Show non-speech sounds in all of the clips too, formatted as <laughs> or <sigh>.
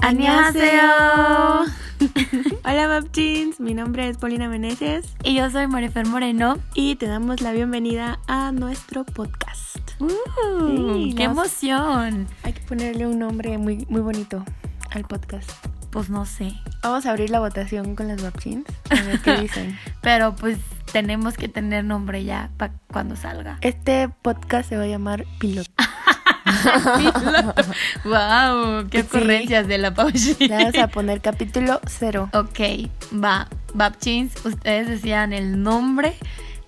¡Annyeonghaseyo! <laughs> Hola Babchins, mi nombre es Paulina Meneses Y yo soy Marifer Moreno. y te damos la bienvenida a nuestro podcast. Uh, Sí, ¡Qué nos- emoción! Hay que ponerle un nombre muy, muy bonito al podcast. Pues no sé. Vamos a abrir la votación con las Babchins a ver qué <laughs> dicen. Pero pues tenemos que tener nombre ya para cuando salga. Este podcast se va a llamar Piloto. <laughs> ¡Wow! <laughs> ¡Qué Sí. ocurrencias de la Pauchi! Le vamos a poner capítulo cero. Ok, va. Babchins, ustedes decían el nombre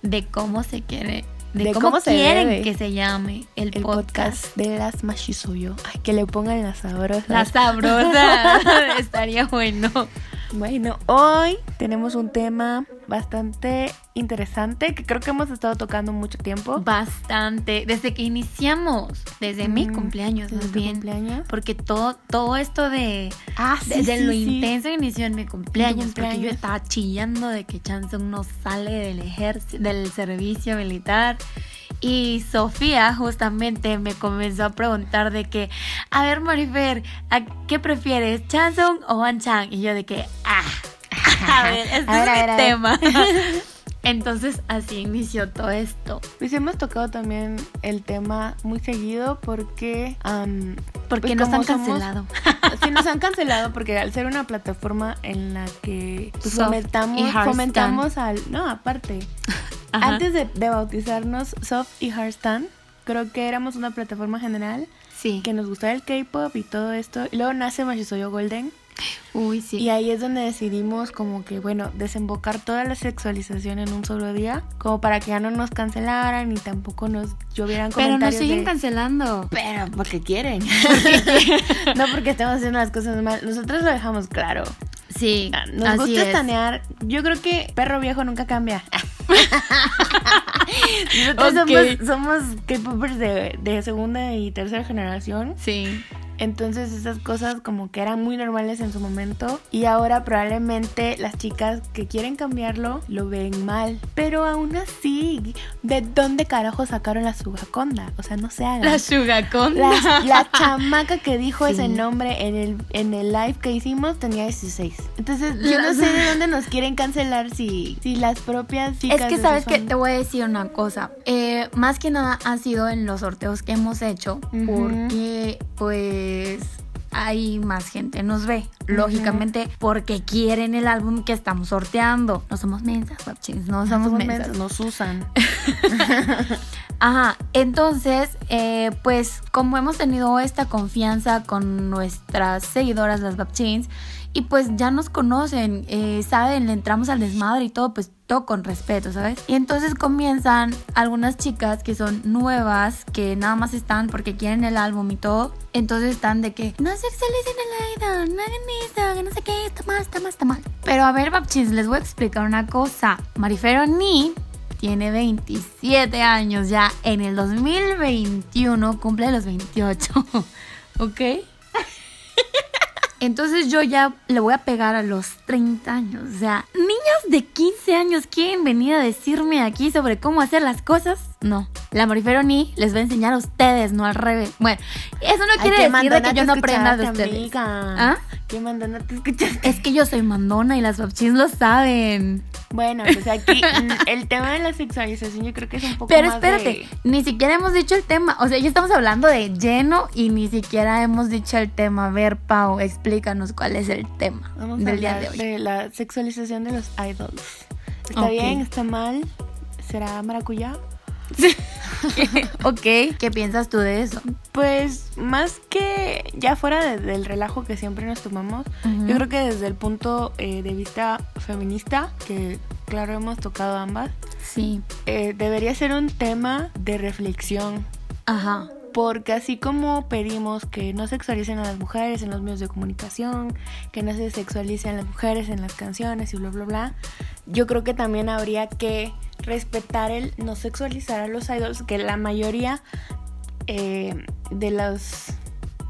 de cómo se quiere. De, De cómo, cómo se quieren debe. que se llame el, El podcast. podcast de las Mashizuyo. Ay, que le pongan las sabrosas. La sabrosa. <laughs> Estaría bueno. Bueno, hoy tenemos un tema bastante interesante que creo que hemos estado tocando mucho tiempo. Bastante. Desde que iniciamos, desde mi Mm, cumpleaños desde más bien. cumpleaños. Porque todo, todo esto de, Ah, desde lo intenso inició en mi cumpleaños, porque yo estaba chillando de que Chanson no sale del ejército, del servicio militar. Y Sofía justamente me comenzó a preguntar de que, a ver Marifer, ¿a ¿qué prefieres, Chanson o Wan Chang? Y yo de que, ah, a ver, este A ver, es a mi ver, a ver. tema. <laughs> Entonces así inició todo esto. Pues hemos tocado también el tema muy seguido porque... am, Porque pues nos han somos- cancelado. <laughs> sí, nos han cancelado porque al ser una plataforma en la que pues, fomentamos, al... No, aparte. <laughs> Ajá. Antes de, de bautizarnos Soft y Hardstand, creo que éramos una plataforma general Sí. que nos gustaba el K-pop y todo esto. Y luego nace Mashisoyo Golden. Uy, sí. Y ahí es donde decidimos como que, bueno, desembocar toda la sexualización en un solo día, como para que ya no nos cancelaran y tampoco nos llovieran Pero nos comentarios siguen de- cancelando. Pero porque quieren. <laughs> no porque estemos haciendo las cosas mal. Nosotros lo dejamos claro. Sí, Nos así gusta es. estanear. Yo creo que perro viejo nunca cambia. <laughs> Nosotros Ok. somos, somos K-popers de, de segunda y tercera generación. Sí. Entonces esas cosas como que eran muy normales en su momento y ahora probablemente las chicas que quieren cambiarlo lo ven mal. Pero aún así, ¿de dónde carajo sacaron la sugaconda? O sea, no se hagan. La Sugaconda. La, la chamaca que dijo Sí. ese nombre en el, en el live que hicimos tenía 16. Entonces, yo no sé de dónde nos quieren cancelar si, si las propias chicas. Es que sabes que te voy a decir una cosa. Eh, más que nada ha sido en los sorteos que hemos hecho, porque pues hay más gente nos ve, lógicamente, porque quieren el álbum que estamos sorteando. No somos mensas, guapchins, no somos, Somos mensas. nos usan. <laughs> Ajá, entonces, eh, pues como hemos tenido esta confianza con nuestras seguidoras, las Babchins, y pues ya nos conocen, eh, saben, le entramos al desmadre y todo, pues todo con respeto, ¿sabes? Y entonces comienzan algunas chicas que son nuevas, que nada más están porque quieren el álbum y todo, entonces están de que no sexualicen el idol, no hagan eso, que no sé qué, está mal, está mal, está mal. Pero a ver, Babchins, les voy a explicar una cosa. Marifero ni tiene 27 años ya. En el 2021 cumple los 28. <laughs> ¿Ok? <laughs> Entonces yo ya le voy a pegar a los 30 años. O sea, niñas de 15 años quieren venir a decirme aquí sobre cómo hacer las cosas. No, la Morifero ni les va a enseñar a ustedes, no al revés. Bueno, eso no Ay, quiere decir de que yo no aprenda de ustedes. ¿Ah? Qué mandona te escuchaste. Es que yo soy mandona y las babchis lo saben. Bueno, pues aquí el tema de la sexualización yo creo que es un poco Pero más espérate, de- ni siquiera hemos dicho el tema. O sea, ya estamos hablando de lleno y ni siquiera hemos dicho el tema. A ver, Pau, explícanos cuál es el tema Vamos a del día de hoy. de la sexualización de los idols. ¿Está bien? ¿Está mal? ¿Será maracuyá? <laughs> ok, ¿qué piensas tú de eso? Pues más que ya fuera de- del relajo que siempre nos tomamos, yo creo que desde el punto eh, de vista feminista, que claro hemos tocado ambas, Sí, eh, debería ser un tema de reflexión. ajá. Porque así como pedimos que no sexualicen a las mujeres en los medios de comunicación, que no se sexualicen las mujeres en las canciones y bla, bla, bla, yo creo que también habría que respetar el no sexualizar a los idols, que la mayoría eh, de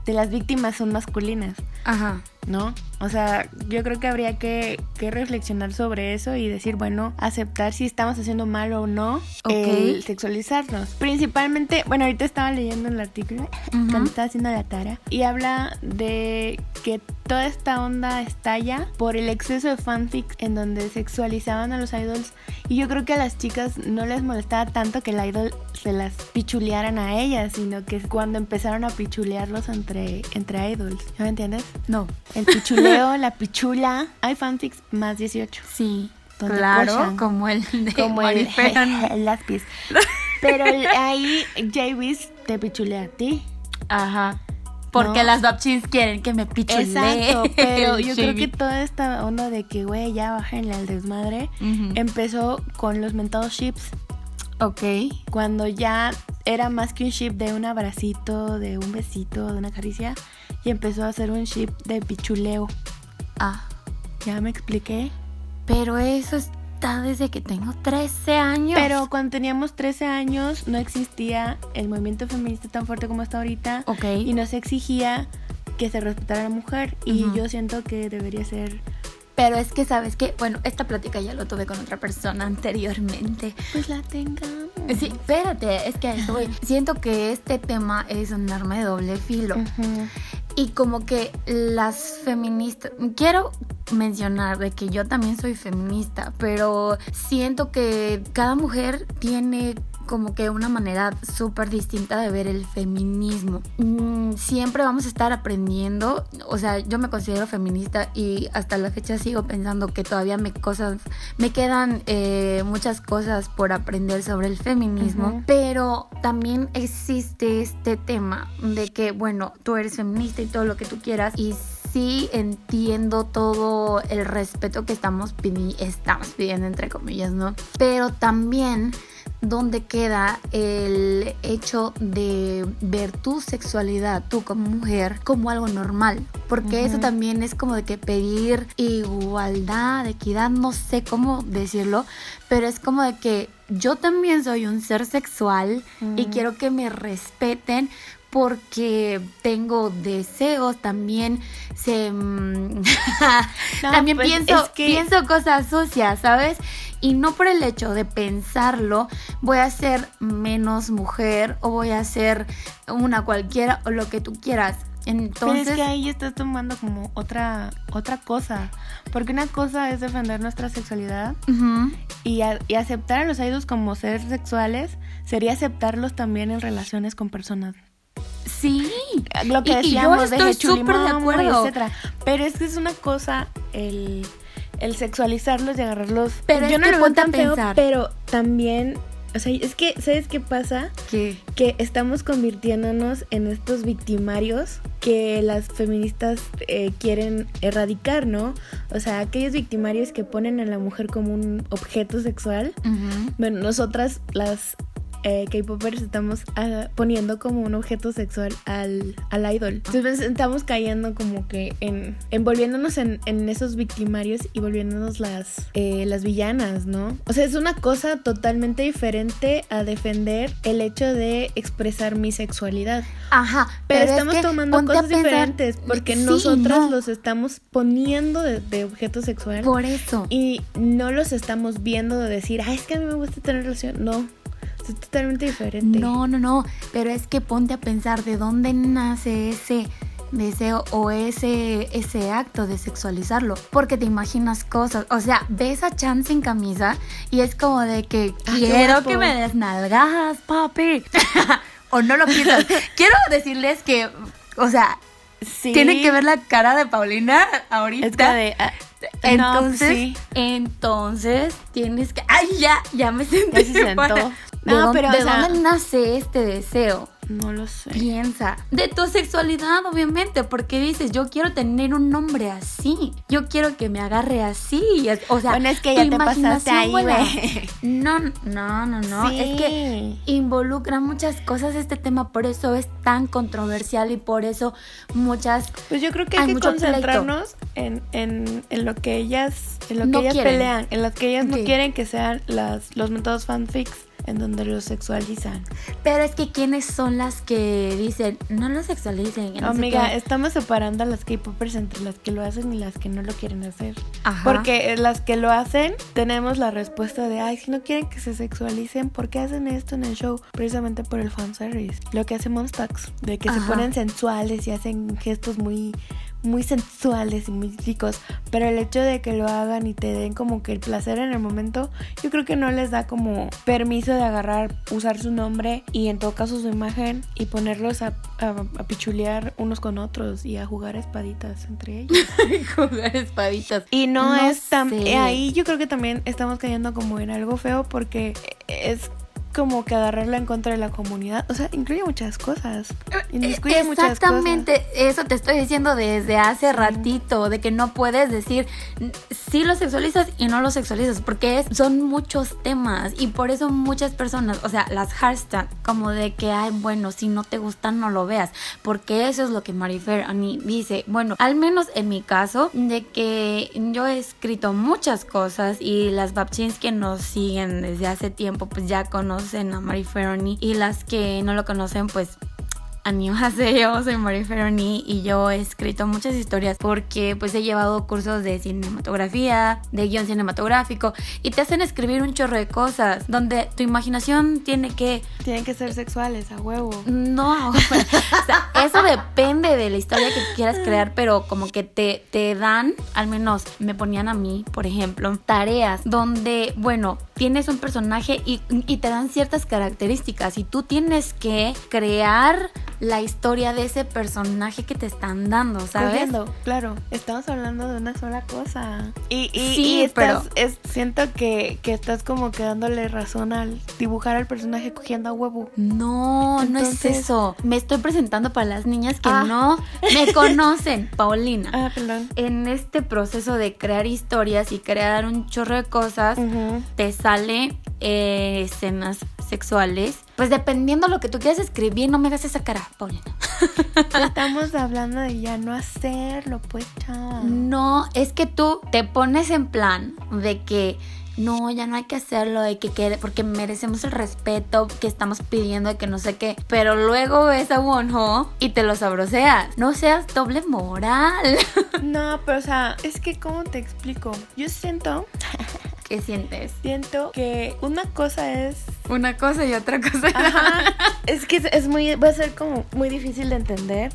de las víctimas son masculinas. Ajá. ¿no? O sea, yo creo que habría que, que, reflexionar sobre eso y decir, bueno, aceptar si estamos haciendo mal o no el sexualizarnos. Principalmente, bueno, ahorita estaba leyendo el artículo cuando estaba haciendo la tara y habla de que toda esta onda estalla por el exceso de fanfics en donde sexualizaban a los idols y yo creo que a las chicas no les molestaba tanto que el idol se las pichulearan a ellas, sino que cuando empezaron a pichulearlos entre, entre idols. ¿Me entiendes? No. El pichuleo, la pichula. Hay fanfics más 18. Sí. Claro, como el de como el, <laughs> el lápiz. Pero ahí Javis te pichulea a ti. Ajá. Porque las Babchins quieren que me pichulee. Exacto, pero <laughs> yo creo que toda esta onda de que, güey, ya bájenle al desmadre, empezó con los mentados ships. Ok. Cuando ya era más que un ship de un abracito, de un besito, de una caricia, y empezó a hacer un ship de pichuleo. Ah. ¿Ya me expliqué? Pero eso está desde que tengo 13 años. Pero cuando teníamos 13 años no existía el movimiento feminista tan fuerte como está ahorita. Ok. Y no se exigía que se respetara a la mujer. Y yo siento que debería ser... Pero es que, ¿sabes qué? Bueno, esta plática ya lo tuve con otra persona anteriormente. Pues la tengamos. Sí, espérate, es que eso Siento que este tema es un arma de doble filo. Y como que las feministas, quiero mencionar de que yo también soy feminista, pero siento que cada mujer tiene como que una manera súper distinta de ver el feminismo. Mm, siempre vamos a estar aprendiendo, o sea, yo me considero feminista y hasta la fecha sigo pensando que todavía me cosas, me quedan eh, muchas cosas por aprender sobre el feminismo, pero también existe este tema de que, bueno, tú eres feminista y todo lo que tú quieras y sí entiendo todo el respeto que estamos, estamos pidiendo, entre comillas, ¿no? Pero también donde queda el hecho de ver tu sexualidad, tú como mujer, como algo normal. Porque eso también es como de que pedir igualdad, equidad, no sé cómo decirlo, pero es como de que yo también soy un ser sexual y quiero que me respeten porque tengo deseos, también se mm, <laughs> también pues, pienso, pienso cosas sucias, ¿sabes? Y no por el hecho de pensarlo voy a ser menos mujer o voy a ser una cualquiera o lo que tú quieras. Entonces, Pero es que ahí estás tomando como otra, otra cosa. Porque una cosa es defender nuestra sexualidad y, y, aceptar a los idols como seres sexuales sería aceptarlos también en relaciones con personas. Sí, lo que decíamos de súper de acuerdo, etcétera. Pero es que es una cosa el el sexualizarlos y agarrarlos. Pero yo no lo veo tan feo, pero también, o sea, es que, ¿sabes qué pasa? ¿Qué? Que estamos convirtiéndonos en estos victimarios que las feministas eh, quieren erradicar, ¿no? O sea, aquellos victimarios que ponen a la mujer como un objeto sexual. Bueno, nosotras las eh, K-popers estamos ah, poniendo como un objeto sexual al, al idol. Entonces estamos cayendo como que en envolviéndonos en, en esos victimarios y volviéndonos las, eh, las villanas, ¿no? O sea, es una cosa totalmente diferente a defender el hecho de expresar mi sexualidad. Ajá, pero, estamos tomando cosas diferentes porque nosotras los estamos poniendo de, de, objeto sexual. Por eso. Y no los estamos viendo de decir, ay, es que a mí me gusta tener relación. No, es totalmente diferente. No, no, no, pero es que ponte a pensar de dónde nace ese deseo o ese, ese acto de sexualizarlo. Porque te imaginas cosas. O sea, ves a Chan sin camisa y es como de que ah, quiero que me desnalgas, papi. <laughs> o no lo piensas. <laughs> quiero decirles que, o sea, sí. tienen que ver la cara de Paulina ahorita. de, ah, entonces, entonces tienes que. ¡Ay, ya! Ya me sentí. se <laughs> no, pero, ¿de dónde nace este deseo? No lo sé. Piensa. De tu sexualidad, obviamente, porque dices, yo quiero tener un nombre así. Yo quiero que me agarre así. O sea, bueno, es que ya te pasaste ahí, güey. No, no, no, no. Es que involucra muchas cosas este tema, por eso es tan controversial y por eso muchas. Pues yo creo que hay, que concentrarnos en, en, en, lo que ellas, en lo que ellas pelean, en lo que ellas no quieren que sean las, los métodos fanfics en donde lo sexualizan. Pero es que quiénes son las que dicen, no lo sexualicen. no Amiga, qué"? estamos separando a las K-popers entre las que lo hacen y las que no lo quieren hacer. Ajá. Porque eh, las que lo hacen, tenemos la respuesta de, ay, si no quieren que se sexualicen, ¿por qué hacen esto en el show? Precisamente por el fanservice. Lo que hace Monstax, de que se ponen sensuales y hacen gestos muy muy sensuales y muy ricos, pero el hecho de que lo hagan y te den como que el placer en el momento, yo creo que no les da como permiso de agarrar, usar su nombre y en todo caso su imagen y ponerlos a, a, a pichulear unos con otros y a jugar espaditas entre ellos. <laughs> jugar espaditas. Y no, No es tan... Ahí yo creo que también estamos cayendo como en algo feo porque es como que agarrarla en contra de la comunidad. O sea, incluye muchas cosas. Muchas cosas. Exactamente, eso te estoy diciendo desde hace ratito, de que no puedes decir si lo sexualizas y no lo sexualizas, porque es- son muchos temas y por eso muchas personas, o sea, las hashtags, como de que, ay, bueno, si no te gustan, no lo veas, porque eso es lo que Marifer Ani dice. Bueno, al menos en mi caso, de que yo he escrito muchas cosas y las babchins que nos siguen desde hace tiempo, pues ya conocen a Marifer Ani y las que no lo conocen, pues Annyeonghaseyo, <laughs> soy Marie Ferroni y yo he escrito muchas historias porque pues he llevado cursos de cinematografía, de guion cinematográfico y te hacen escribir un chorro de cosas donde tu imaginación tiene que Tienen que ser sexuales, a huevo. no, <laughs> o sea, eso depende de la historia que quieras crear, pero como que te, te dan, al menos me ponían a mí, por ejemplo, tareas donde, bueno, tienes un personaje y, y te dan ciertas características y tú tienes que crear la historia de ese personaje que te están dando, ¿sabes? Cogiendo, claro. Estamos hablando de una sola cosa. Y, y, Sí, y estás- pero- es- siento que, que estás como que dándole razón al dibujar al personaje cogiendo a huevo. No, no es eso. Me estoy presentando para las niñas que Ah. no me <laughs> conocen, Paulina. Ah, perdón. en este proceso de crear historias y crear un chorro de cosas, Ujú. te sale eh, escenas sexuales. Pues dependiendo lo que tú quieras escribir, no me hagas esa cara, Paulina. <laughs> Estamos hablando de ya no hacerlo, pues, chao. No, es que tú te pones en plan de que no, ya no hay que hacerlo, de que quede, porque merecemos el respeto que estamos pidiendo, de que no sé qué. Pero luego ves a Wonho y te lo sabroseas. No seas doble moral. <laughs> No, pero o sea, es que ¿cómo te explico? Yo siento, ¿Qué sientes? siento que una cosa es Una cosa y otra cosa. Ajá. <laughs> es que es, es muy, va a ser como muy difícil de entender.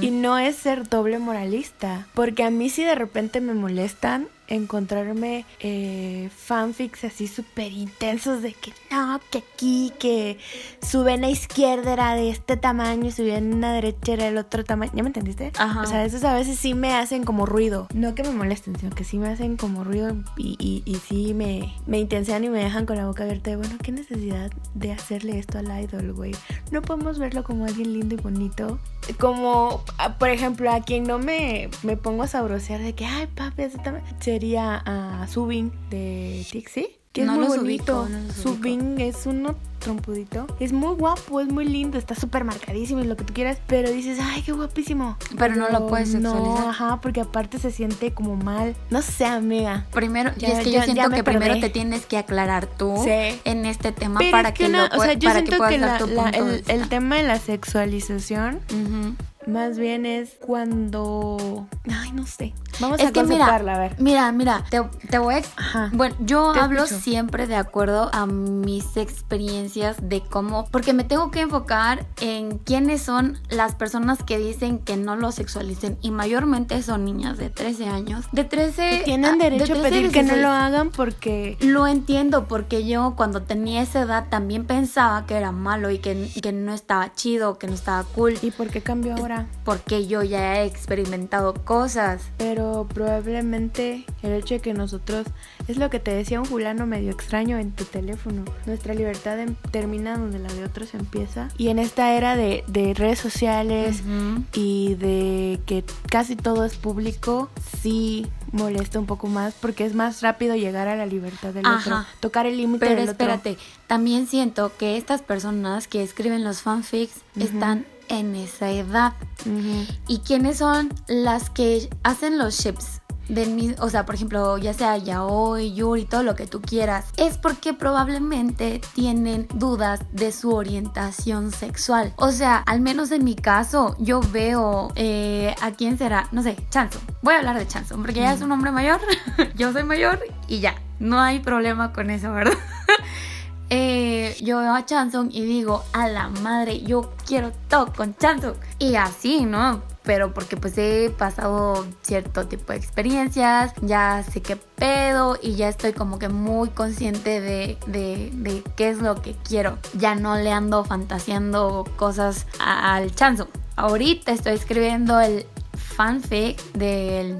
Y no es ser doble moralista. Porque a mí si de repente me molestan encontrarme eh, fanfics así súper intensos de que no, que aquí, que su vena izquierda era de este tamaño y su vena derecha era del otro tamaño. ¿Ya me entendiste? Ajá. O sea, esos a veces sí me hacen como ruido. No que me molesten, sino que sí me hacen como ruido y, y, y sí me, me intensean y me dejan con la boca abierta de, bueno, ¿qué necesidad de hacerle esto al idol, güey? No podemos verlo como alguien lindo y bonito. Como, ah, por ejemplo, a quien no me, me pongo a sabrosear de que, ay, papi, ese tamaño", sería a Subin de Tixi. Que es No muy los bonito. ubico, no Subin es uno trompudito. Es muy guapo, es muy lindo, está súper marcadísimo y lo que tú quieras. Pero dices, ay, qué guapísimo. Pero no lo puedes No, sexualizar. ajá, porque aparte se siente como mal. No sé, amiga. Primero, y Ya- es que ya- yo siento que primero perdí. te tienes que aclarar tú Sí. en este tema Pero para es que, una- lo o sea, yo para que siento que dar la- la- el, el tema de la sexualización Ujú. Más bien es cuando... Ay, no sé. Vamos Es a que mira, a ver. mira, mira, te, te voy a... Ajá. Bueno, yo Te hablo escucho. siempre de acuerdo a mis experiencias de cómo, porque me tengo que enfocar en quiénes son las personas que dicen que no lo sexualicen y mayormente son niñas de 13 años, de 13 Tienen de derecho a 13, pedir que no 16. lo hagan porque... Lo entiendo porque yo cuando tenía esa edad también pensaba que era malo y que, que no estaba chido, que no estaba cool, ¿Y por qué cambió ahora? Porque yo ya he experimentado cosas. Pero probablemente el hecho de que nosotros, es lo que te decía un fulano medio extraño en tu teléfono, nuestra libertad em- termina donde la de otros empieza. Y en esta era de, de redes sociales Ujú. y de que casi todo es público, sí molesta un poco más porque es más rápido llegar a la libertad del otro, Ajá. tocar el límite Pero del otro. espérate, también siento que estas personas que escriben los fanfics Ujú. están en esa edad. Ujú. ¿Y quiénes son las que hacen los ships? de o sea, por ejemplo, ya sea yaoi, yuri, todo lo que tú quieras, es porque probablemente tienen dudas de su orientación sexual. O sea, al menos en mi caso, yo veo eh, a quién será, no sé, Chanson. Voy a hablar de Chanson porque ya es un hombre mayor, <laughs> yo soy mayor y ya, no hay problema con eso, ¿verdad? <laughs> Eh, yo veo a Chanson y digo, a la madre, yo quiero todo con Chanson. Y así, ¿no? Pero porque pues he pasado cierto tipo de experiencias, ya sé qué pedo y ya estoy como que muy consciente de, de, qué es lo que quiero. Ya no le ando fantaseando cosas al Chanson. Ahorita estoy escribiendo el fanfic del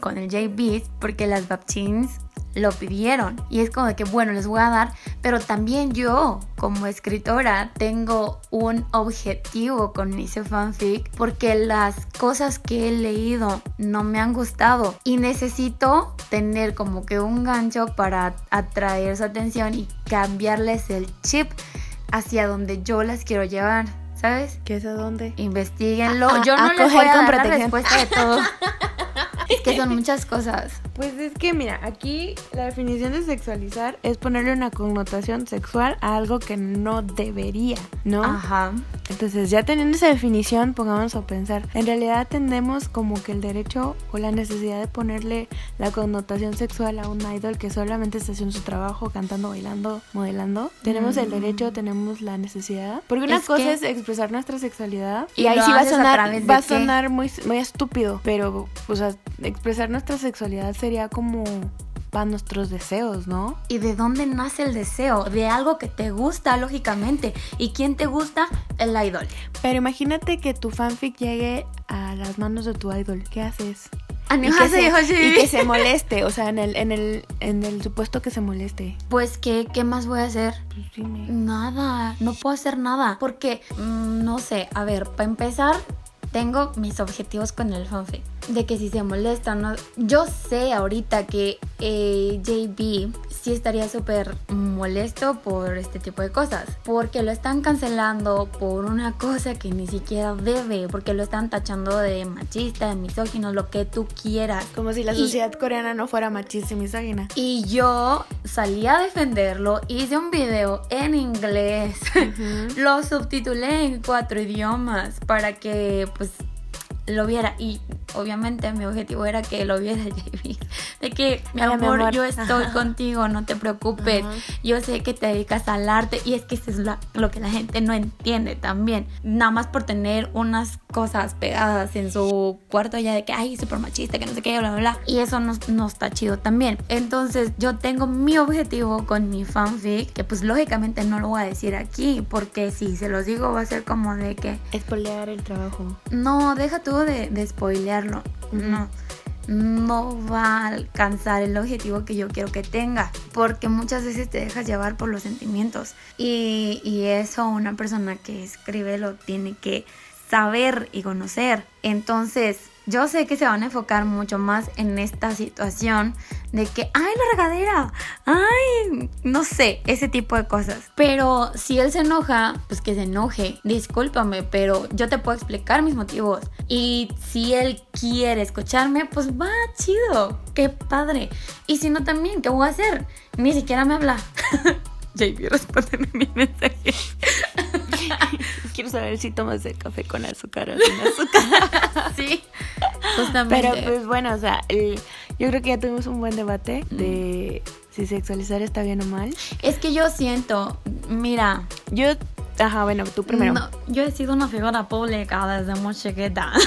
con el J-Beast porque las Babchins lo pidieron. Y es como que, bueno, les voy a dar, pero también yo, como escritora, tengo un objetivo con ese fanfic porque las cosas que he leído no me han gustado y necesito tener como que un gancho para atraer su atención y cambiarles el chip hacia donde yo las quiero llevar. ¿Sabes? ¿Qué es a dónde? Investíguenlo. yo no les voy a dar la respuesta de todo. <laughs> Es que son muchas cosas. Pues es que mira, aquí la definición de sexualizar es ponerle una connotación sexual a algo que no debería, ¿no? Ajá. Entonces, ya teniendo esa definición, pongámonos a pensar. En realidad tenemos como que el derecho o la necesidad de ponerle la connotación sexual a un idol que solamente está haciendo su trabajo, cantando, bailando, modelando. Tenemos el derecho, tenemos la necesidad. Porque una cosa es expresar nuestra sexualidad y, ahí sí va a sonar, va a sonar muy, muy estúpido, pero, o sea, expresar nuestra sexualidad sería como para nuestros deseos, ¿no? ¿Y de dónde nace el deseo? De algo que te gusta, lógicamente. ¿Y quién te gusta? El idol. Pero imagínate que tu fanfic llegue a las manos de tu idol. ¿Qué haces? Y que, se, y que, se, moleste, o sea, en el, en el, en el supuesto que se moleste. Pues, ¿qué, qué más voy a hacer? Pues Nada, no puedo hacer nada. Porque, mm, no sé, a ver, para empezar, tengo mis objetivos con el fanfic. De que si se molesta, no. Yo sé ahorita que eh, JB sí estaría súper molesto por este tipo de cosas. Porque lo están cancelando por una cosa que ni siquiera debe. Porque lo están tachando de machista, de misógino, lo que tú quieras. Como si la sociedad coreana no fuera machista y misógina. Y yo salí a defenderlo, hice un video en inglés, <laughs> lo subtitulé en cuatro idiomas para que pues lo viera y obviamente mi objetivo era que lo viera. <laughs> De que, mi amor, yo estoy contigo, no te preocupes. Yo sé que te dedicas al arte y es que eso es lo, que la gente no entiende también. Nada más por tener unas cosas pegadas en su cuarto ya de que, ay, súper machista, que no sé qué, bla, bla, bla. Y eso no, no está chido también. Entonces yo tengo mi objetivo con mi fanfic, que pues lógicamente no lo voy a decir aquí, porque si se los digo va a ser como de que... Spoilear el trabajo. No, deja tú de, de spoilearlo. No no va a alcanzar el objetivo que yo quiero que tenga, porque muchas veces te dejas llevar por los sentimientos y, y eso una persona que escribe lo tiene que saber y conocer. Entonces, yo sé que se van a enfocar mucho más en esta situación de que, ay, la regadera, ay, no sé, ese tipo de cosas. Pero si él se enoja, pues que se enoje, discúlpame, pero yo te puedo explicar mis motivos. Y si él quiere escucharme, pues va, chido, qué padre. Y si no, también, ¿qué voy a hacer? Ni siquiera me habla. <laughs> JB, respóndeme mi mensaje. <laughs> Quiero saber si tomas el café con azúcar o sin azúcar. <laughs> sí, justamente. Pero pues bueno, o sea, yo creo que ya tuvimos un buen debate de si sexualizar está bien o mal. Es que yo siento, mira. Yo Ajá, bueno, tú primero. No, yo he sido una figura pública desde muy chiquita. <laughs>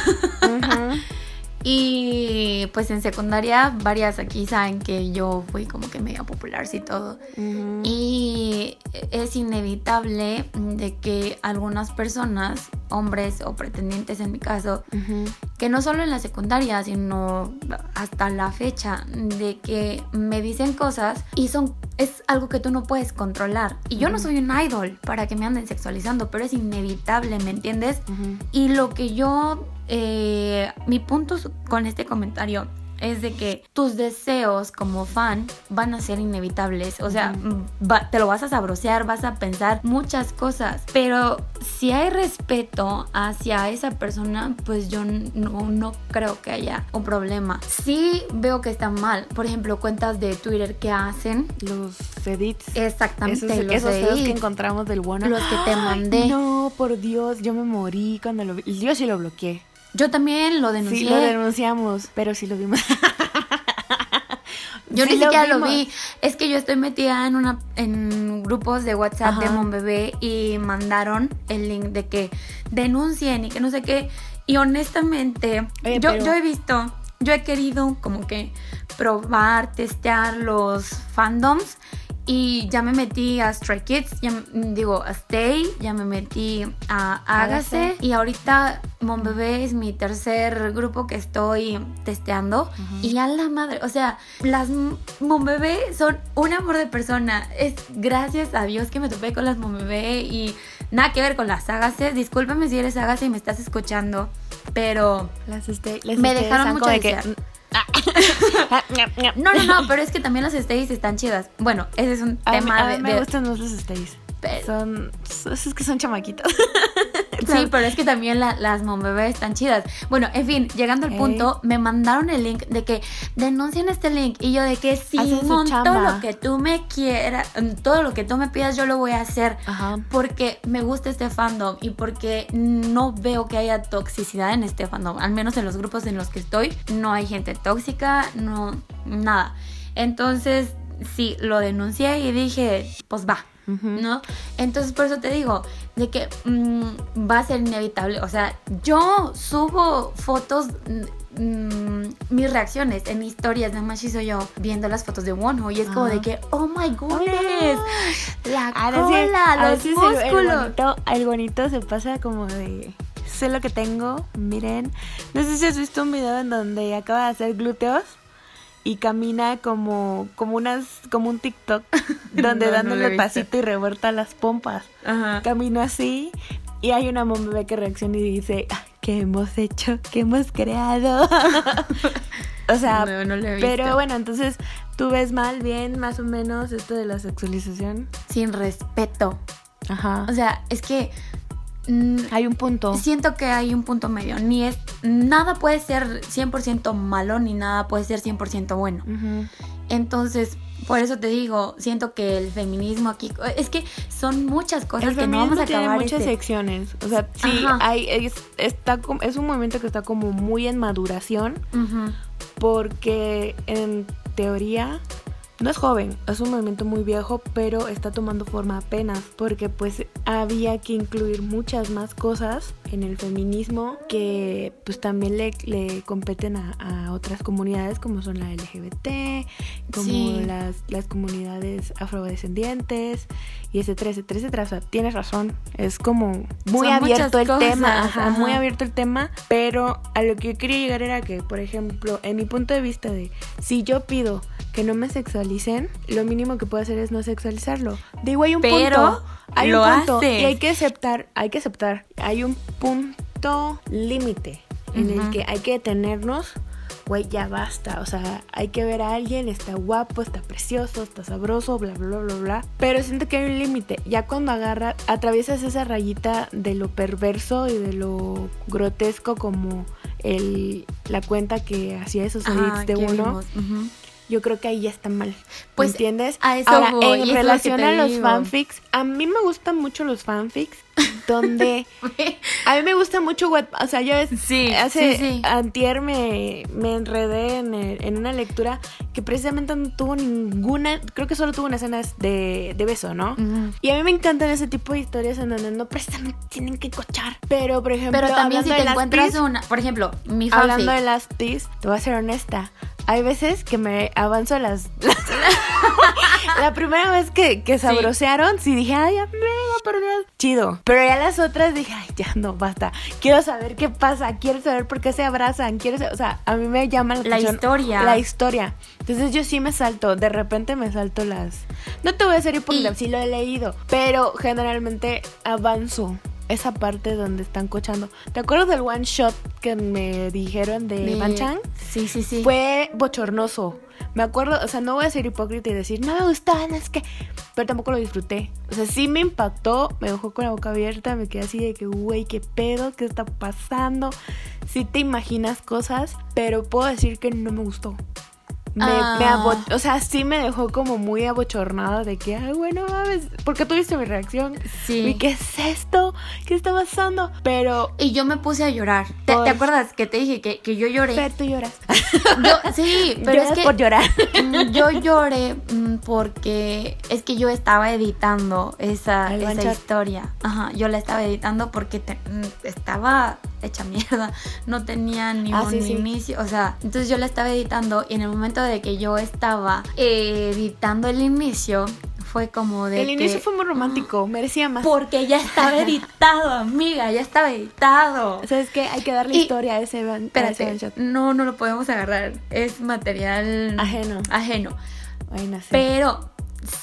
Y pues en secundaria varias aquí saben que yo fui como que media popular y todo. Y es inevitable de que algunas personas, hombres o pretendientes en mi caso, que no solo en la secundaria, sino hasta la fecha, de que me dicen cosas y son es algo que tú no puedes controlar. Y yo no soy un idol para que me anden sexualizando, pero es inevitable, ¿me entiendes? Y lo que yo, eh, mi punto con este comentario es de que tus deseos como fan van a ser inevitables. O sea, va- te lo vas a sabrosear, vas a pensar muchas cosas. Pero si hay respeto hacia esa persona, pues yo no, no creo que haya un problema. Sí veo que está mal. Por ejemplo, cuentas de Twitter que hacen. Los edits. Exactamente, Esos, los esos feos que edits, encontramos del Wanna. los que te mandé. No, por Dios, yo me morí cuando lo vi. Yo sí lo bloqueé. Yo también lo denuncié. Sí, lo denunciamos, pero sí lo vimos. <laughs> Yo Sí ni siquiera lo vi. Es que yo estoy metida en una en grupos de WhatsApp de. Monbebé y mandaron el link de que denuncien y que no sé qué. Y honestamente, Oye, yo, pero- yo he visto, yo he querido como que probar, testear los fandoms. Y ya me metí a Stray Kids, ya digo, a Stay, ya me metí a Hágase. Hágase. Y ahorita Monbebé es mi tercer grupo que estoy testeando. Y a la madre, o sea, las M- Monbebé son un amor de persona. Es gracias a Dios que me topé con las Monbebé y nada que ver con las Hágase. Discúlpame si eres Hágase y me estás escuchando, pero... Las este, las Me este dejaron mucho de que- desear. <laughs> No, no, no, pero es que también las Stays están chidas. Bueno, ese es un A mí, tema a mí de... me de- gustan más los stays. Pero- Son, es que son chamaquitos. <laughs> Sí, pero es que también la- las Monbebé están chidas. Bueno, en fin, llegando al punto, me mandaron el link de que denuncien este link. Y yo de que Simón, todo lo que tú me quieras, todo lo que tú me pidas, yo lo voy a hacer. Ajá. Porque me gusta este fandom y porque no veo que haya toxicidad en este fandom. Al menos en los grupos en los que estoy, no hay gente tóxica, no, nada. Entonces, sí, lo denuncié y dije, pues va. ¿No? Entonces por eso te digo, de que mm, va a ser inevitable. O sea, yo subo fotos, mm, mis reacciones en historias, nada más soy yo viendo las fotos de Wonho y es como de que, oh my goodness, la A cola, veces, los veces el, bonito, el bonito se pasa como de sé lo que tengo, miren. No sé si has visto un video en donde acaba de hacer glúteos y camina como como unas como un TikTok <laughs> donde No, no dándole visto. pasito y revuelta las pompas. Ajá. Camina así y hay una bebé que reacciona y dice, "Ah, ¿qué hemos hecho? ¿Qué hemos creado? <laughs> o sea, No, no pero bueno, entonces tú ves mal, bien, más o menos esto de la sexualización. Sin respeto. Ajá. O sea, es que Hay un punto. siento que hay un punto medio. Ni es, nada puede ser 100% malo, ni nada puede ser 100% bueno. Entonces, por eso te digo, siento que el feminismo aquí, es que son muchas cosas El que no vamos a feminismo tiene acabar. muchas este- secciones. O sea, sí, Ajá. hay, es, está, es un movimiento que está como muy en maduración porque en teoría no es joven, es un movimiento muy viejo, pero está tomando forma apenas porque pues había que incluir muchas más cosas en el feminismo que pues también le, le competen a, a otras comunidades como son la LGBT, como Sí. las, las comunidades afrodescendientes y etcétera, etcétera, etcétera. O sea, tienes razón, es como muy Son abierto el cosas, tema, ajá, muy abierto el tema, pero a lo que yo quería llegar era que, por ejemplo, en mi punto de vista de si yo pido que no me sexualicen, lo mínimo que puedo hacer es no sexualizarlo. Digo, hay un Pero punto, hay lo un punto haces. y hay que aceptar, hay que aceptar, hay un punto límite en el que hay que detenernos. Güey, ya basta. O sea, hay que ver a alguien, está guapo, está precioso, está sabroso, bla, bla, bla, bla. Pero siento que hay un límite. Ya cuando agarra, atraviesas esa rayita de lo perverso y de lo grotesco como el, la cuenta que hacía esos edits de uno, ujú. Yo creo que ahí ya está mal. Pues, ¿Me entiendes? a eso Ahora, voy, en relación a los digo. fanfics, a mí me gustan mucho los fanfics donde <laughs> a mí me gusta mucho o sea, yo es, Sí, hace sí, sí. antier me, me enredé en, el- en una lectura que precisamente no tuvo ninguna, creo que solo tuvo una escena de, de beso, ¿no? Y a mí me encantan ese tipo de historias en donde no precisamente tienen que cochar. Pero, por ejemplo, Pero también si hablando te las encuentras una, por ejemplo, mi Hablando fanfic. de las tis, te voy a ser honesta. Hay veces que me avanzo las. <laughs> la primera vez que, que sabrosearon, sí dije, ay, amigo, por Dios. Chido. Pero ya las otras dije, ay, ya no, basta. Quiero saber qué pasa, quiero saber por qué se abrazan, quiero saber- O sea, a mí me llama la La atención historia. La historia. Entonces yo sí me salto, de repente me salto las. No te voy a hacer hipócrita, sí lo he leído. Pero generalmente avanzo esa parte donde están cochando. ¿Te acuerdas del one shot que me dijeron de, De- Banchan? Sí, sí, sí. Fue bochornoso. Me acuerdo, o sea, no voy a ser hipócrita y decir, no me gustaban, es que. Pero tampoco lo disfruté. O sea, sí me impactó, me dejó con la boca abierta, me quedé así de que, güey, qué pedo, qué está pasando. Sí te imaginas cosas, pero puedo decir que no me gustó. Me, Ah. me o sea, sí me dejó como muy abochornada de que, ay, bueno, mames, porque tuviste mi reacción. Sí. Y, ¿qué es esto? ¿Qué está pasando? Pero, Y yo me puse a llorar. ¿Te, acuerdas que te dije que, que yo lloré? Fer, tú lloras. <laughs> Yo- sí, <laughs> pero es que por llorar. mm, yo lloré mm, porque es que yo estaba editando esa, esa historia. Ajá, yo la estaba editando porque te- mm, estaba hecha mierda. <laughs> No tenía ni Ah, un sí, sí. inicio. O sea, entonces yo la estaba editando y en el momento de que yo estaba eh, editando el inicio, fue como de El que- inicio fue muy romántico, merecía más. Porque ya estaba <laughs> editado, amiga, ya estaba editado. ¿Sabes qué? Hay que darle Y- historia a ese, van- a ese Espérate, shot. no, no lo podemos agarrar. Es material Ajeno. ajeno. Bueno, sí. Pero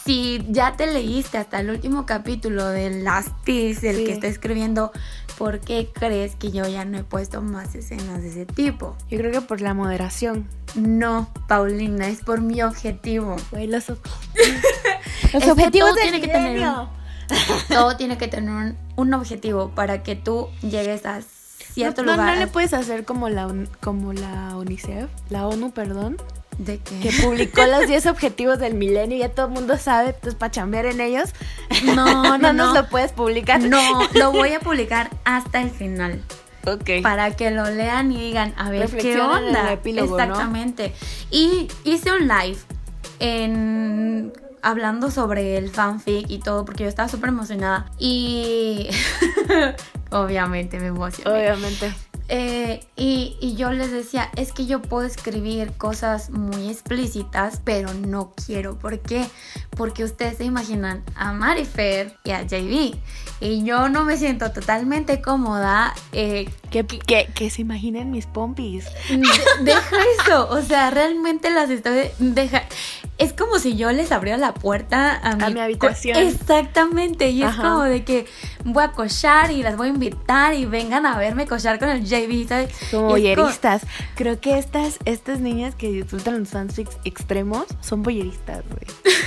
si ya te leíste hasta el último capítulo de Last Tease, el Sí. que está escribiendo, ¿por qué crees que yo ya no he puesto más escenas de ese tipo? Yo creo que por la moderación. No, Paulina, es por mi objetivo. Güey, los, ob- <laughs> Es los que objetivos todo tiene que tener milenio. <laughs> Todo tiene que tener un, un objetivo para que tú llegues a cierto no, no, lugar. no le puedes hacer como la, un- como la UNICEF, la ONU, perdón, ¿De qué? que publicó los 10 objetivos del milenio y ya todo el mundo sabe, pues para chambear en ellos. No, no, <laughs> no, no. nos lo puedes publicar. No, lo <laughs> voy a publicar hasta el final. Ok. Para que lo lean y digan, a ver, ¿qué Reflexionen en el onda? epílogo, ¿no? Exactamente. Y hice un live en hablando sobre el fanfic y todo, porque yo estaba súper emocionada. Y <laughs> obviamente me emocioné. Obviamente. Eh, y, y yo les decía, es que yo puedo escribir cosas muy explícitas, pero no quiero. ¿Por qué? Porque ustedes se imaginan a Marifer y a JB. Y yo no me siento totalmente cómoda. eh, Que, que, que se imaginen mis pompis. de- deja eso. O sea, realmente las estoy... Deja, es como si yo les abriera la puerta a mi, A mi cu- habitación. Exactamente. Y es como de que voy a cochar y las voy a invitar y vengan a verme cochar con el JB, ¿sabes? Como co- boyeristas. Creo que estas, estas niñas que disfrutan los fanfics extremos son boyeristas, güey. <laughs>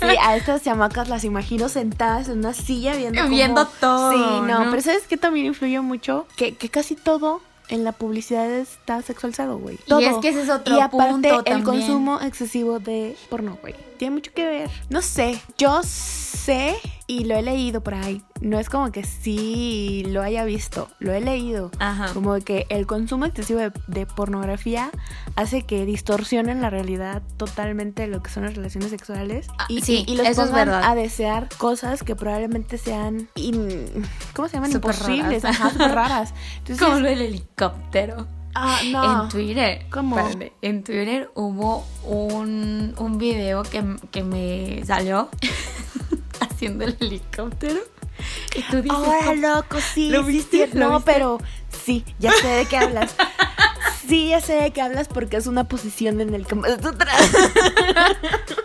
Sí, a estas chamacas las imagino sentadas en una silla viendo cómo- todo, Sí, no, ¿no? pero ¿sabes qué también influye mucho? Que, que casi todo en la publicidad está sexualizado, güey. Y es que ese es otro Y aparte, punto el también. consumo excesivo de porno, güey. Tiene mucho que ver. No sé. Yo sé y lo he leído por ahí. No es como que sí lo haya visto. Lo he leído. Ajá. Como que el consumo excesivo de, de pornografía hace que distorsionen la realidad totalmente de lo que son las relaciones sexuales. Ah, y, sí, y- y los eso es verdad. a desear cosas que probablemente sean. in- ¿Cómo se llaman? Súper Imposibles. raras. Ajá, raras. <laughs> Entonces, Como lo del helicóptero. ah, no. En Twitter. ¿Cómo? espérame, en Twitter hubo un, un video que, que me salió <laughs> haciendo el helicóptero. Y tú dices, Ahora, loco, sí. ¿Lo sí, viste? sí. ¿Lo no, viste? pero sí, ya sé de qué hablas. <laughs> Sí, ya sé de qué hablas porque es una posición en el que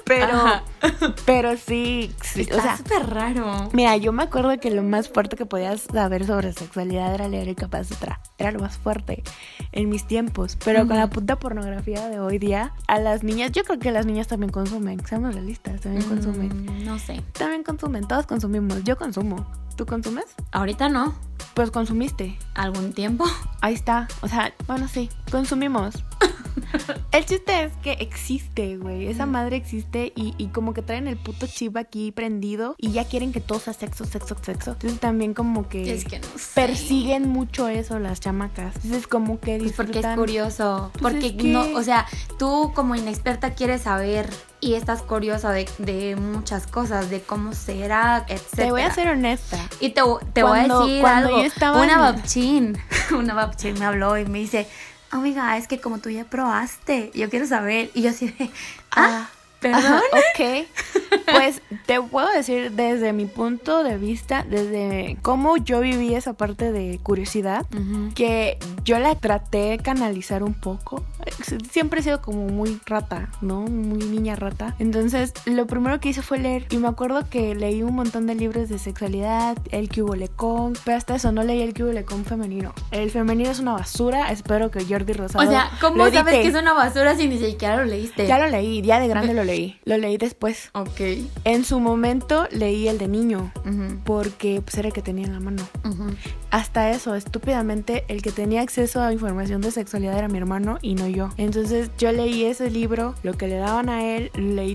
Pero, <laughs> Ajá. <laughs> pero sí, sí, Está o sea, súper raro. mira, yo me acuerdo que lo más fuerte que podías saber sobre sexualidad era leer el Capasutra. Era lo más fuerte en mis tiempos. Pero con la puta pornografía de hoy día, a las niñas, yo creo que las niñas también consumen. Seamos realistas, también consumen. Mm, no sé. También consumen, todos consumimos. Yo consumo. ¿Tú consumes? Ahorita no. Pues consumiste. ¿Algún tiempo? Ahí está. O sea, bueno, sí, consumimos. <laughs> <laughs> El chiste es que existe, güey. Esa madre existe y, y como que traen el puto chip aquí prendido y ya quieren que todo sea sexo, sexo, sexo. Entonces también como que, Es que no sé. persiguen mucho eso las chamacas. Entonces como que Pues porque es disfrutan. curioso. Pues porque es que- no, o sea, tú como inexperta quieres saber y estás curiosa de, de muchas cosas, de cómo será, etc. Te voy a ser honesta. Y te, te voy a decir algo. yo estaba una en- babchin, <laughs> una babchin me habló y me dice, amiga, es que como tú ya probaste, yo quiero saber. Y yo así de, ah, perdón. Ok. <laughs> Pues te puedo decir desde mi punto de vista, desde cómo yo viví esa parte de curiosidad, que yo la traté de canalizar un poco. Siempre he sido como muy rata, ¿no? Muy niña rata. Entonces, lo primero que hice fue leer. Y me acuerdo que leí un montón de libros de sexualidad, el cubolecón, pero hasta eso no leí el cubolecón femenino. El femenino es una basura, espero que Jordi Rosado. O sea, ¿cómo sabes que es una basura si ni siquiera lo leíste? Ya lo leí, ya de grande lo leí. Lo leí después. Ok. En su momento leí el de niño, porque pues era el que tenía en la mano. Hasta eso, estúpidamente, el que tenía acceso a información de sexualidad era mi hermano y no yo. Entonces yo leí ese libro, lo que le daban a él,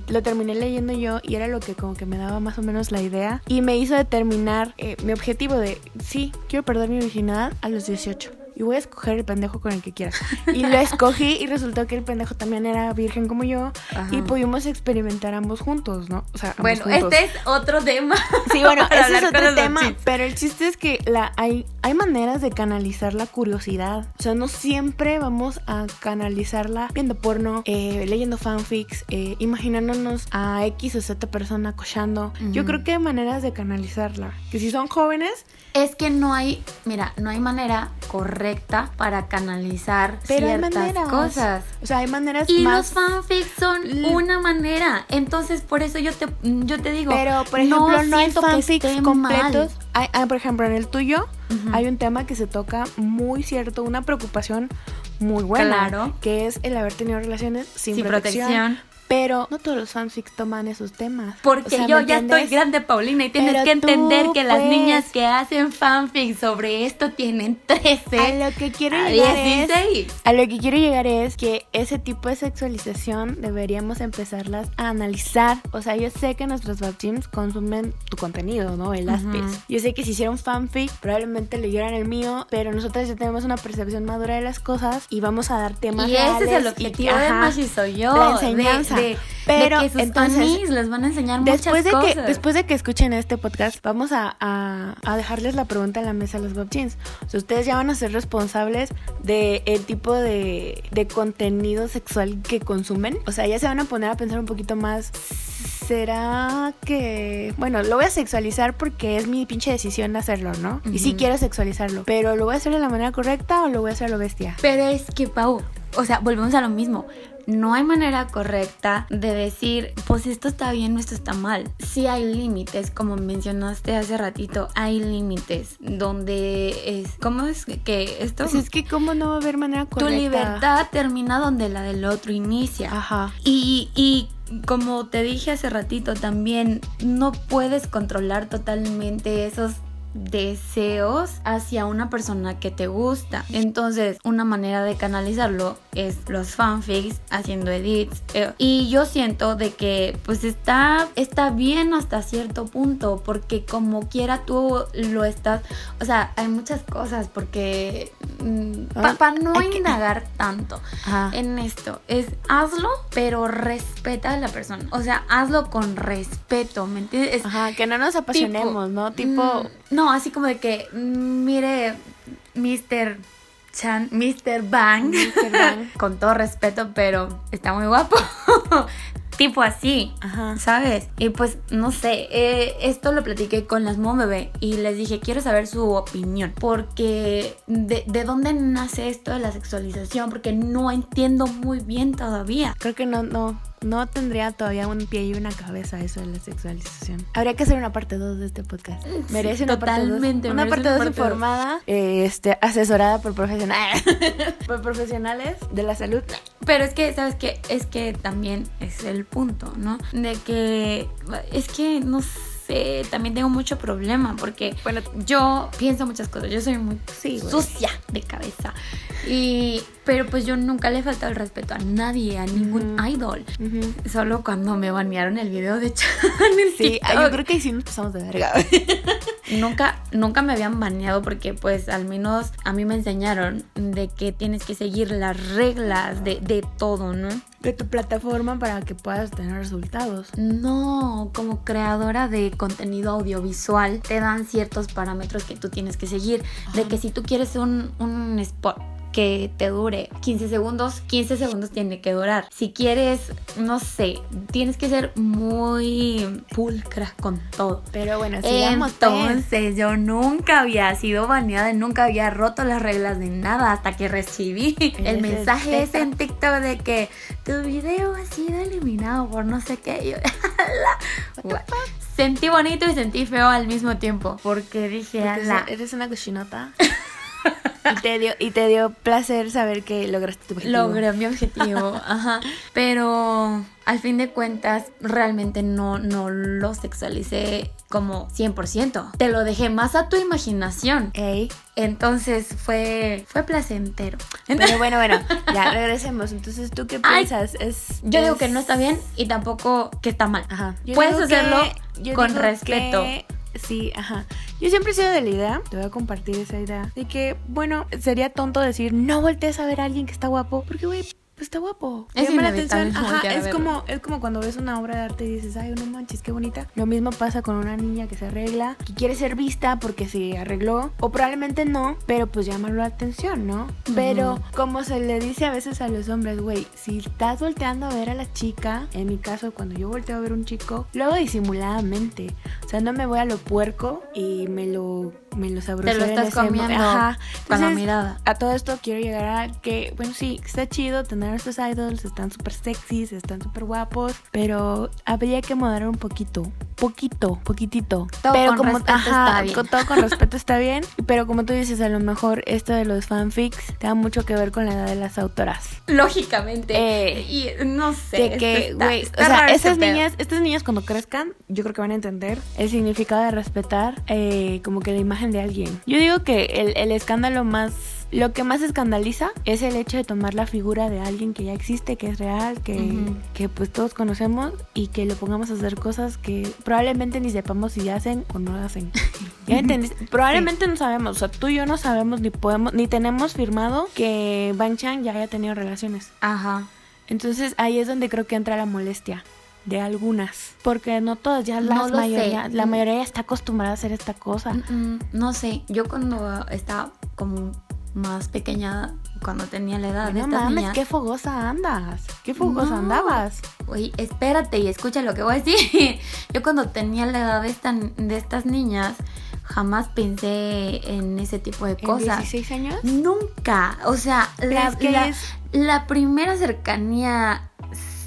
lo terminé leyendo yo y era lo que como que me daba más o menos la idea y me hizo determinar eh, mi objetivo de, sí, quiero perder mi virginidad a los 18 y voy a escoger el pendejo con el que quiera. Y lo escogí y resultó que el pendejo también era virgen como yo y pudimos experimentar ambos juntos, ¿no? O sea, bueno, este es otro tema. <laughs> Sí, bueno, <laughs> ese es otro tema, pero el chiste es que la hay hay maneras de canalizar la curiosidad. O sea, no siempre vamos a canalizarla viendo porno, eh, leyendo fanfics, eh, imaginándonos a X o Z persona cochando. Yo creo que hay maneras de canalizarla. Que si son jóvenes, es que no hay, mira, no hay manera correcta para canalizar ciertas cosas. O sea, hay maneras y los fanfics son una manera. Entonces, por eso yo te, yo te digo. Pero, por ejemplo, no, hay fanfics completos. Hay, por ejemplo, en el tuyo hay un tema que se toca muy cierto, una preocupación muy buena. Claro. Que es el haber tenido relaciones sin, protección pero no todos los fanfics toman esos temas. Porque yo ya estoy grande, Paulina, y tienes que entender que las niñas que hacen fanfics sobre esto tienen 13 a lo que quiero llegar Es, a lo que quiero llegar es que ese tipo de sexualización deberíamos empezarlas a analizar. O sea, yo sé que nuestros webteams consumen tu contenido, ¿no? El aspes. Yo sé que si hicieron fanfic, probablemente leyeran el mío, pero nosotros ya tenemos una percepción madura de las cosas y vamos a dar temas y ese es el objetivo de Mashi soy yo. La enseñanza pero que sus entonces les van a enseñar después muchas de cosas. Que, después de que escuchen este podcast, vamos a, a, dejarles la pregunta en la mesa a los Bobchins. O sea, ustedes ya van a ser responsables del el tipo de, de contenido sexual que consumen. O sea, ya se van a poner a pensar un poquito más. ¿Será que.? Bueno, lo voy a sexualizar porque es mi pinche decisión hacerlo, ¿no? Y sí quiero sexualizarlo. Pero ¿lo voy a hacer de la manera correcta o lo voy a hacer a lo bestia? Pero es que, Pau, o sea, volvemos a lo mismo no hay manera correcta de decir, pues esto está bien o esto está mal. Sí hay límites, como mencionaste hace ratito, hay límites donde es, ¿cómo es que esto? Pues es que cómo no va a haber manera correcta. Tu libertad termina donde la del otro inicia. Ajá. Y, y como te dije hace ratito también, no puedes controlar totalmente esos deseos hacia una persona que te gusta. Entonces, una manera de canalizarlo es los fanfics, haciendo edits. Eh, y yo siento de que pues está, está bien hasta cierto punto, porque como quiera tú lo estás, o sea, hay muchas cosas, porque mm, ah, para no indagar tanto en esto, es hazlo, pero respeta a la persona. O sea, hazlo con respeto, ¿me entiendes? Ajá, que no nos apasionemos, ¿no? Tipo... Mm, no, así como de que, mm, mire, Mr. Chan, Mr. Bang, Mr. Bang. <laughs> con todo respeto, pero está muy guapo. <laughs> tipo así, ¿sabes? Y pues no sé, eh, esto lo platiqué con las Bebé y les dije, quiero saber su opinión, porque de, de, dónde nace esto de la sexualización, porque no entiendo muy bien todavía. Creo que no, no, no tendría todavía un pie y una cabeza eso de la sexualización. Habría que hacer una parte 2 de este podcast. Merece una Totalmente, parte 2. Una parte 2 informada, eh, este, asesorada por profesionales, <laughs> por profesionales de la salud. Pero es que, ¿sabes qué? Es que también es el punto, ¿no? De que es que no sé también tengo mucho problema porque, bueno, yo pienso muchas cosas, yo soy muy sucia de cabeza. Y, pero pues yo nunca le he faltado el respeto a nadie, a ningún idol. Solo cuando me banearon el video de <laughs> Chan Sí, yo creo que sí nos pasamos de verga. <laughs> nunca, nunca me habían baneado porque pues al menos a mí me enseñaron de que tienes que seguir las reglas de, de todo, ¿no? De tu plataforma para que puedas tener resultados. No, como creadora de contenido audiovisual te dan ciertos parámetros que tú tienes que seguir. De que si tú quieres un, un spot que te dure 15 segundos, 15 segundos tiene que durar. Si quieres, no sé, tienes que ser muy pulcra con todo. Pero bueno, sigamos pues. Entonces, yo nunca había sido baneada, nunca había roto las reglas de nada hasta que recibí <laughs> el mensaje ese en TikTok de que tu video ha sido eliminado por no sé qué. <laughs> sentí bonito y sentí feo al mismo tiempo porque dije, eres una cochinota. <laughs> <laughs> y, te dio, y te dio placer saber que lograste tu objetivo. Logré mi objetivo, <laughs> ajá. Pero al fin de cuentas, realmente no, no lo sexualicé como 100%. Te lo dejé más a tu imaginación. Ey. Entonces fue, fue placentero. Pero bueno, bueno, <laughs> ya regresemos. Entonces, ¿tú qué piensas? es, yo digo que no está bien y tampoco que está mal. Ajá. Puedes hacerlo con respeto. Sí, ajá. Yo siempre he sido de la idea, te voy a compartir esa idea, de que, bueno, sería tonto decir, no voltees a ver a alguien que está guapo, porque, güey, pues está guapo. Es Llama la atención. Ajá, es como, es como cuando ves una obra de arte y dices, ay, no manches, qué bonita. Lo mismo pasa con una niña que se arregla, que quiere ser vista porque se arregló, o probablemente no, pero pues llama la atención, ¿no? Pero como se le dice a veces a los hombres, güey, si estás volteando a ver a la chica, en mi caso, cuando yo volteo a ver un chico, luego disimuladamente. O sea, no me voy a lo puerco y me lo me los Te lo estás comiendo Ajá. con la mirada. A todo esto quiero llegar a que, bueno, sí, está chido tener estos idols, están súper sexys, están súper guapos, pero habría que moderar un poquito, poquito, poquitito. Todo pero con respeto está bien. Con, todo con respeto está bien, pero como tú dices, a lo mejor esto de los fanfics da mucho que ver con la edad de las autoras. Lógicamente. Eh, y no sé. De que, güey, o sea, esas niñas, estas niñas cuando crezcan, yo creo que van a entender el significado de respetar eh, como que la imagen de alguien. Yo digo que el, escándalo más lo que más escandaliza es el hecho de tomar la figura de alguien que ya existe, que es real, que, que, pues todos conocemos y que lo pongamos a hacer cosas que probablemente ni sepamos si hacen o no hacen. <laughs> ¿Ya entendiste? Probablemente no sabemos, o sea, tú y yo no sabemos ni podemos, ni tenemos firmado que Bang Chan ya haya tenido relaciones. Ajá. Entonces ahí es donde creo que entra la molestia de algunas, porque no todas, ya la mayoría, la mm. mayoría está acostumbrada a hacer esta cosa. Mm, mm, no sé, yo cuando estaba como más pequeña, cuando tenía la edad de estas mames, qué fogosa andas, qué fogosa andabas. Oye, espérate y escucha lo que voy a decir. <laughs> yo cuando tenía la edad de, esta, de estas niñas, jamás pensé en ese tipo de cosas. ¿En 16 años? Nunca. O sea, la, la, la primera cercanía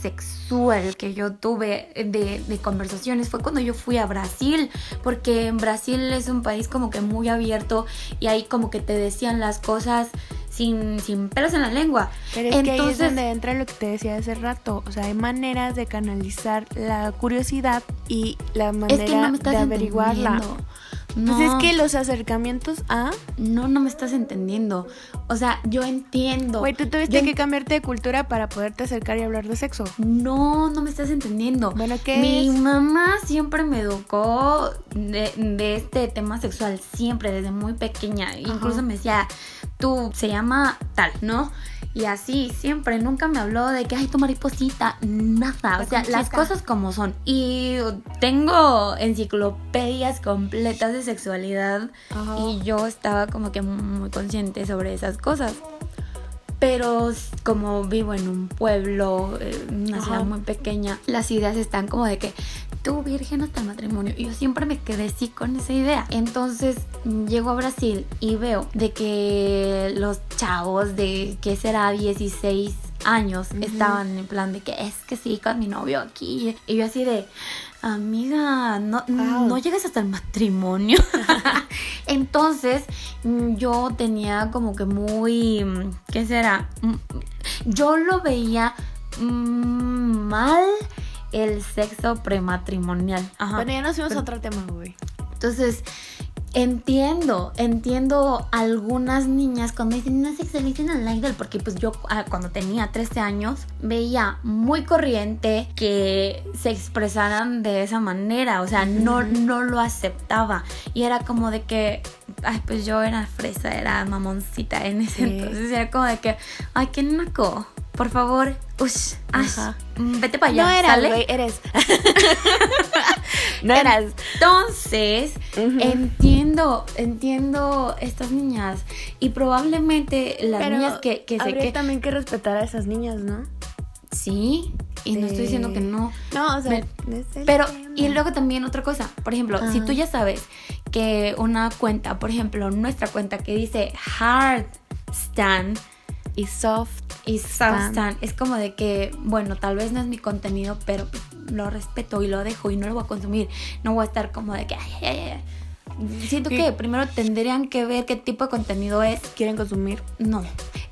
sexual que yo tuve de, conversaciones fue cuando yo fui a Brasil, porque en Brasil es un país como que muy abierto y ahí como que te decían las cosas sin, sin pelos en la lengua. Pero es que ahí es donde entra lo que te decía hace rato. O sea, hay maneras de canalizar la curiosidad y la manera de averiguarla. No. Pues es que los acercamientos a... No, no me estás entendiendo. O sea, yo entiendo. Güey, tú tuviste que cambiarte de cultura para poderte acercar y hablar de sexo. No, no me estás entendiendo. Bueno, ¿qué Mi mamá siempre me educó de, este tema sexual, siempre, desde muy pequeña. Incluso me decía, tú se llama tal, ¿no? Y así, siempre, nunca me habló de que, ay, tu mariposita, nada. o sea, las cosas como son. Y tengo enciclopedias completas de sexualidad y yo estaba como que muy consciente sobre esas cosas. Pero como vivo en un pueblo, eh, una ciudad muy pequeña, las ideas están como de que tú virgen hasta el matrimonio. Y yo siempre me quedé así con esa idea. Entonces llego a Brasil y veo de que los chavos de, que será? 16 años estaban en plan de que es que sí, con mi novio aquí. Y yo así de, amiga, no, no llegas hasta el matrimonio. <laughs> Entonces, mm, yo tenía como que muy, ¿qué será? Mm, yo lo veía mm, mal el sexo prematrimonial. Ajá. Bueno, ya nos fuimos a otro tema, güey. Entonces, Entiendo, entiendo algunas niñas cuando dicen no sexualicen al idol, porque pues yo ah, cuando tenía 13 años veía muy corriente que se expresaran de esa manera, o sea, no, no lo aceptaba y era como de que, ay, pues yo era fresa, era mamoncita en ese entonces, era como de que, ay, qué naco, por favor, ush, vete para allá. No eres, güey, eres. <laughs> No eras. Entonces, entiendo, entiendo estas niñas. Y probablemente las Pero niñas que, que se habría que también que respetar a esas niñas, ¿no? Sí, y no estoy diciendo que no. No, o sea, Me- Pero, tema. y luego también otra cosa, por ejemplo, si tú ya sabes que una cuenta, por ejemplo, nuestra cuenta que dice hard stand Y soft. y soft stand, es como de que, bueno, tal vez no es mi contenido, pero lo respeto y lo dejo y no lo voy a consumir. No voy a estar como de que, ay, ay, ay. Siento que primero tendrían que ver qué tipo de contenido es ¿Quieren consumir? no,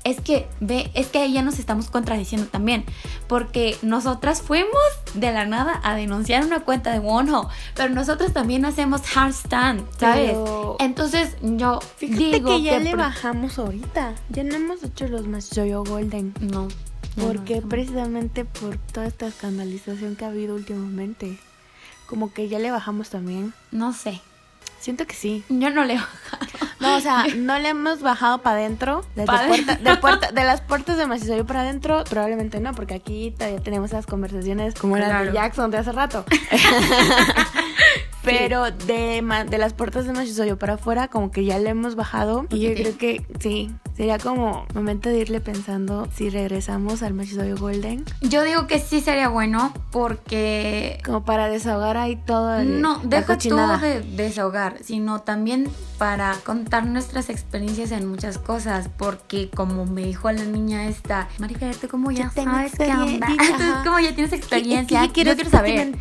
es que ve, es que ahí ya nos estamos contradiciendo también, porque nosotras fuimos de la nada a denunciar una cuenta de Wonho, pero nosotros también hacemos hard stand, ¿sabes? Pero- Entonces yo Fíjate digo que ya le pro- bajamos ahorita. Ya no hemos hecho los más Yoyo Golden. no, Porque no, precisamente por toda esta escandalización que ha habido últimamente. Como que ya le bajamos también. no sé, Siento que sí. yo no leo. No, o sea, <laughs> no le hemos bajado para adentro. Desde Pa' puerta, de, puerta, de las puertas de Macizoyo para adentro, probablemente no, porque aquí todavía tenemos esas conversaciones como las Claro. de Jackson de hace rato. <laughs> <laughs> Pero de, de las puertas de Machizoyo para afuera, como que ya le hemos bajado. Y yo creo que sí, sería como momento de irle pensando si regresamos al Machizoyo Golden. Yo digo que sí sería bueno porque Como para desahogar ahí todo el, no, deja cochinada. de desahogar, sino también para contar nuestras experiencias en muchas cosas, porque como me dijo la niña esta, Marifer, tú como ya tengo sabes qué onda, <laughs> tú como ya tienes experiencia, es que yo yo quiero saber.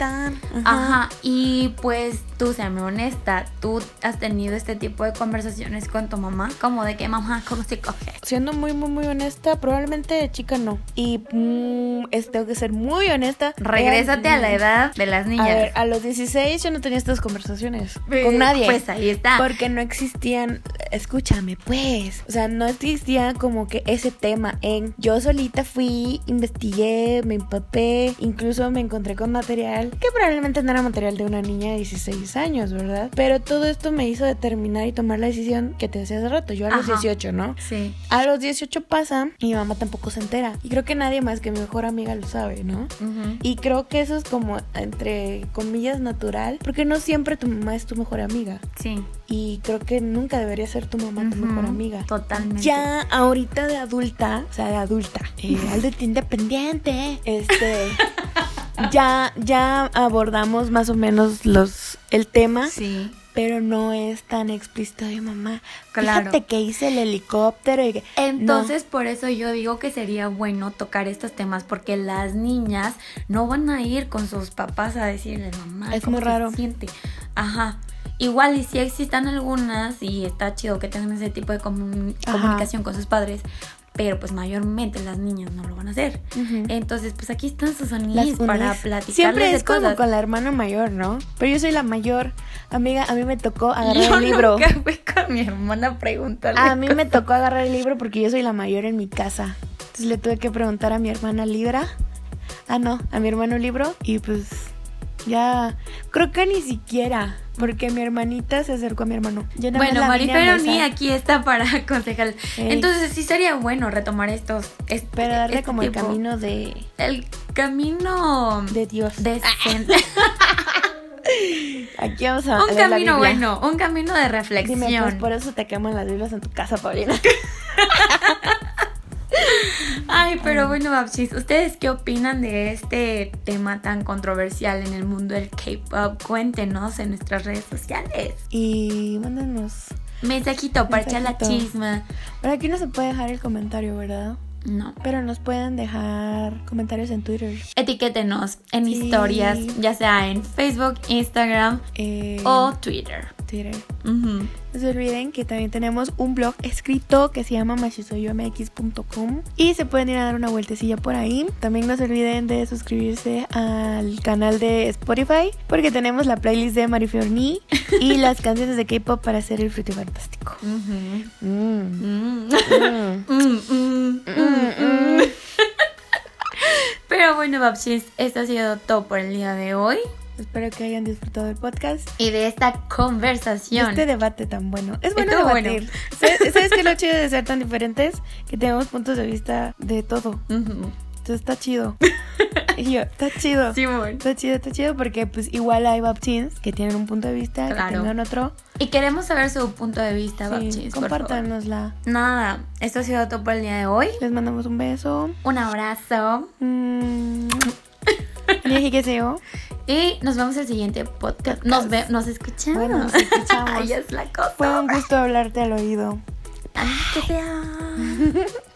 Ajá, y pues tú, séame honesta, tú has tenido este tipo de conversaciones con tu mamá, como de que mamá, ¿cómo se <laughs> Siendo muy, muy, muy honesta, probablemente de chica no. Y mm, es- tengo que ser muy honesta. Regrésate a la edad de las A niñas. ver, a los 16 yo no tenía estas conversaciones Eh, con nadie. Pues ahí está. Porque no existían, escúchame pues, o sea, no existía como que ese tema en yo solita fui, investigué, me empapé, incluso me encontré con material que probablemente no era material de una niña de 16 años, ¿verdad? Pero todo esto me hizo determinar y tomar la decisión que te decía hace rato, yo a los Ajá. 18, ¿no? Sí. A los 18 pasa y mi mamá tampoco se entera. Y creo que nadie más que mi mejor amiga lo sabe, ¿no? Y creo que eso es como, entre comillas, natural, porque no siempre tu mamá es tu mejor amiga. Sí. Y creo que nunca debería ser tu mamá tu mejor amiga. Totalmente. Ya ahorita de adulta, o sea, de adulta, eh, <laughs> adulta independiente, este, ya, ya abordamos más o menos los, el tema, Sí. Pero no es tan explícito de mamá. Claro. Fíjate que hice el helicóptero y que... Entonces, por eso yo digo que sería bueno tocar estos temas, porque las niñas no van a ir con sus papás a decirle, mamá, Es ¿cómo muy se raro. siente? Ajá. Igual, y si existan algunas, y está chido que tengan ese tipo de comun- Ajá. comunicación con sus padres, pero pues mayormente las niñas no lo van a hacer. Entonces, pues aquí están sus amigas para platicar Siempre de es como cosas. con la hermana mayor, ¿no? Pero yo soy la mayor. Amiga, a mí me tocó agarrar Yo el libro. nunca fui con mi hermana a preguntarle. A mí me tocó agarrar el libro porque yo soy la mayor en mi casa. Entonces le tuve que preguntar a mi hermana Libra. Ah, no, a mi hermano Libro. Y pues ya, creo que ni siquiera. Porque mi hermanita se acercó a mi hermano. Yo Bueno, la vine a Marifero besar. ni aquí está para <laughs> aconsejar. Ey. Entonces sí sería bueno retomar estos. est- Pero darle este como el camino de, El camino de Dios. decente. <laughs> <laughs> Aquí vamos a un leer camino bueno, un camino de reflexión. Dime, pues por eso te queman las Biblias en tu casa, Paulina. Ay, pero bueno, Babchis, ¿ustedes qué opinan de este tema tan controversial en el mundo del K-pop? Cuéntenos en nuestras redes sociales. Y mándanos. Mensajito para echar la chisma. Por aquí no se puede dejar el comentario, ¿verdad? No. Pero nos pueden dejar comentarios en Twitter. Etiquétenos en Sí. historias, ya sea en Facebook, Instagram Eh, o Twitter. Twitter. No se olviden que también tenemos un blog escrito que se llama machisoyomx.com y se pueden ir a dar una vueltecilla por ahí. También no se olviden de suscribirse al canal de Spotify porque tenemos la playlist de Marifiorni y <laughs> las canciones de K-pop para hacer el fruto fantástico. Pero bueno, Babchis, esto ha sido todo por el día de hoy Espero que hayan disfrutado del podcast. y de esta conversación. Este debate tan bueno. Es bueno Estuvo debatir. ¿Sabes, ¿Sabes qué es lo chido de ser tan diferentes? Que tenemos puntos de vista de todo. Ujú. Entonces está chido. <laughs> Y yo, está chido. Sí, amor. Está chido, está chido porque pues igual hay Babchins que tienen un punto de vista, Claro. que tengan otro. Y queremos saber su punto de vista, Sí, Babchins, por favor. compártanosla. Nada, esto ha sido todo por el día de hoy. Les mandamos un beso. Un abrazo. Mm. <laughs> Y que seo. Y nos vemos el siguiente podcast. Nos, ve, nos escuchamos. Bueno, nos <laughs> escuchamos. Ahí es la cosa. Fue un gusto hablarte al oído. Ay, que sea. <laughs>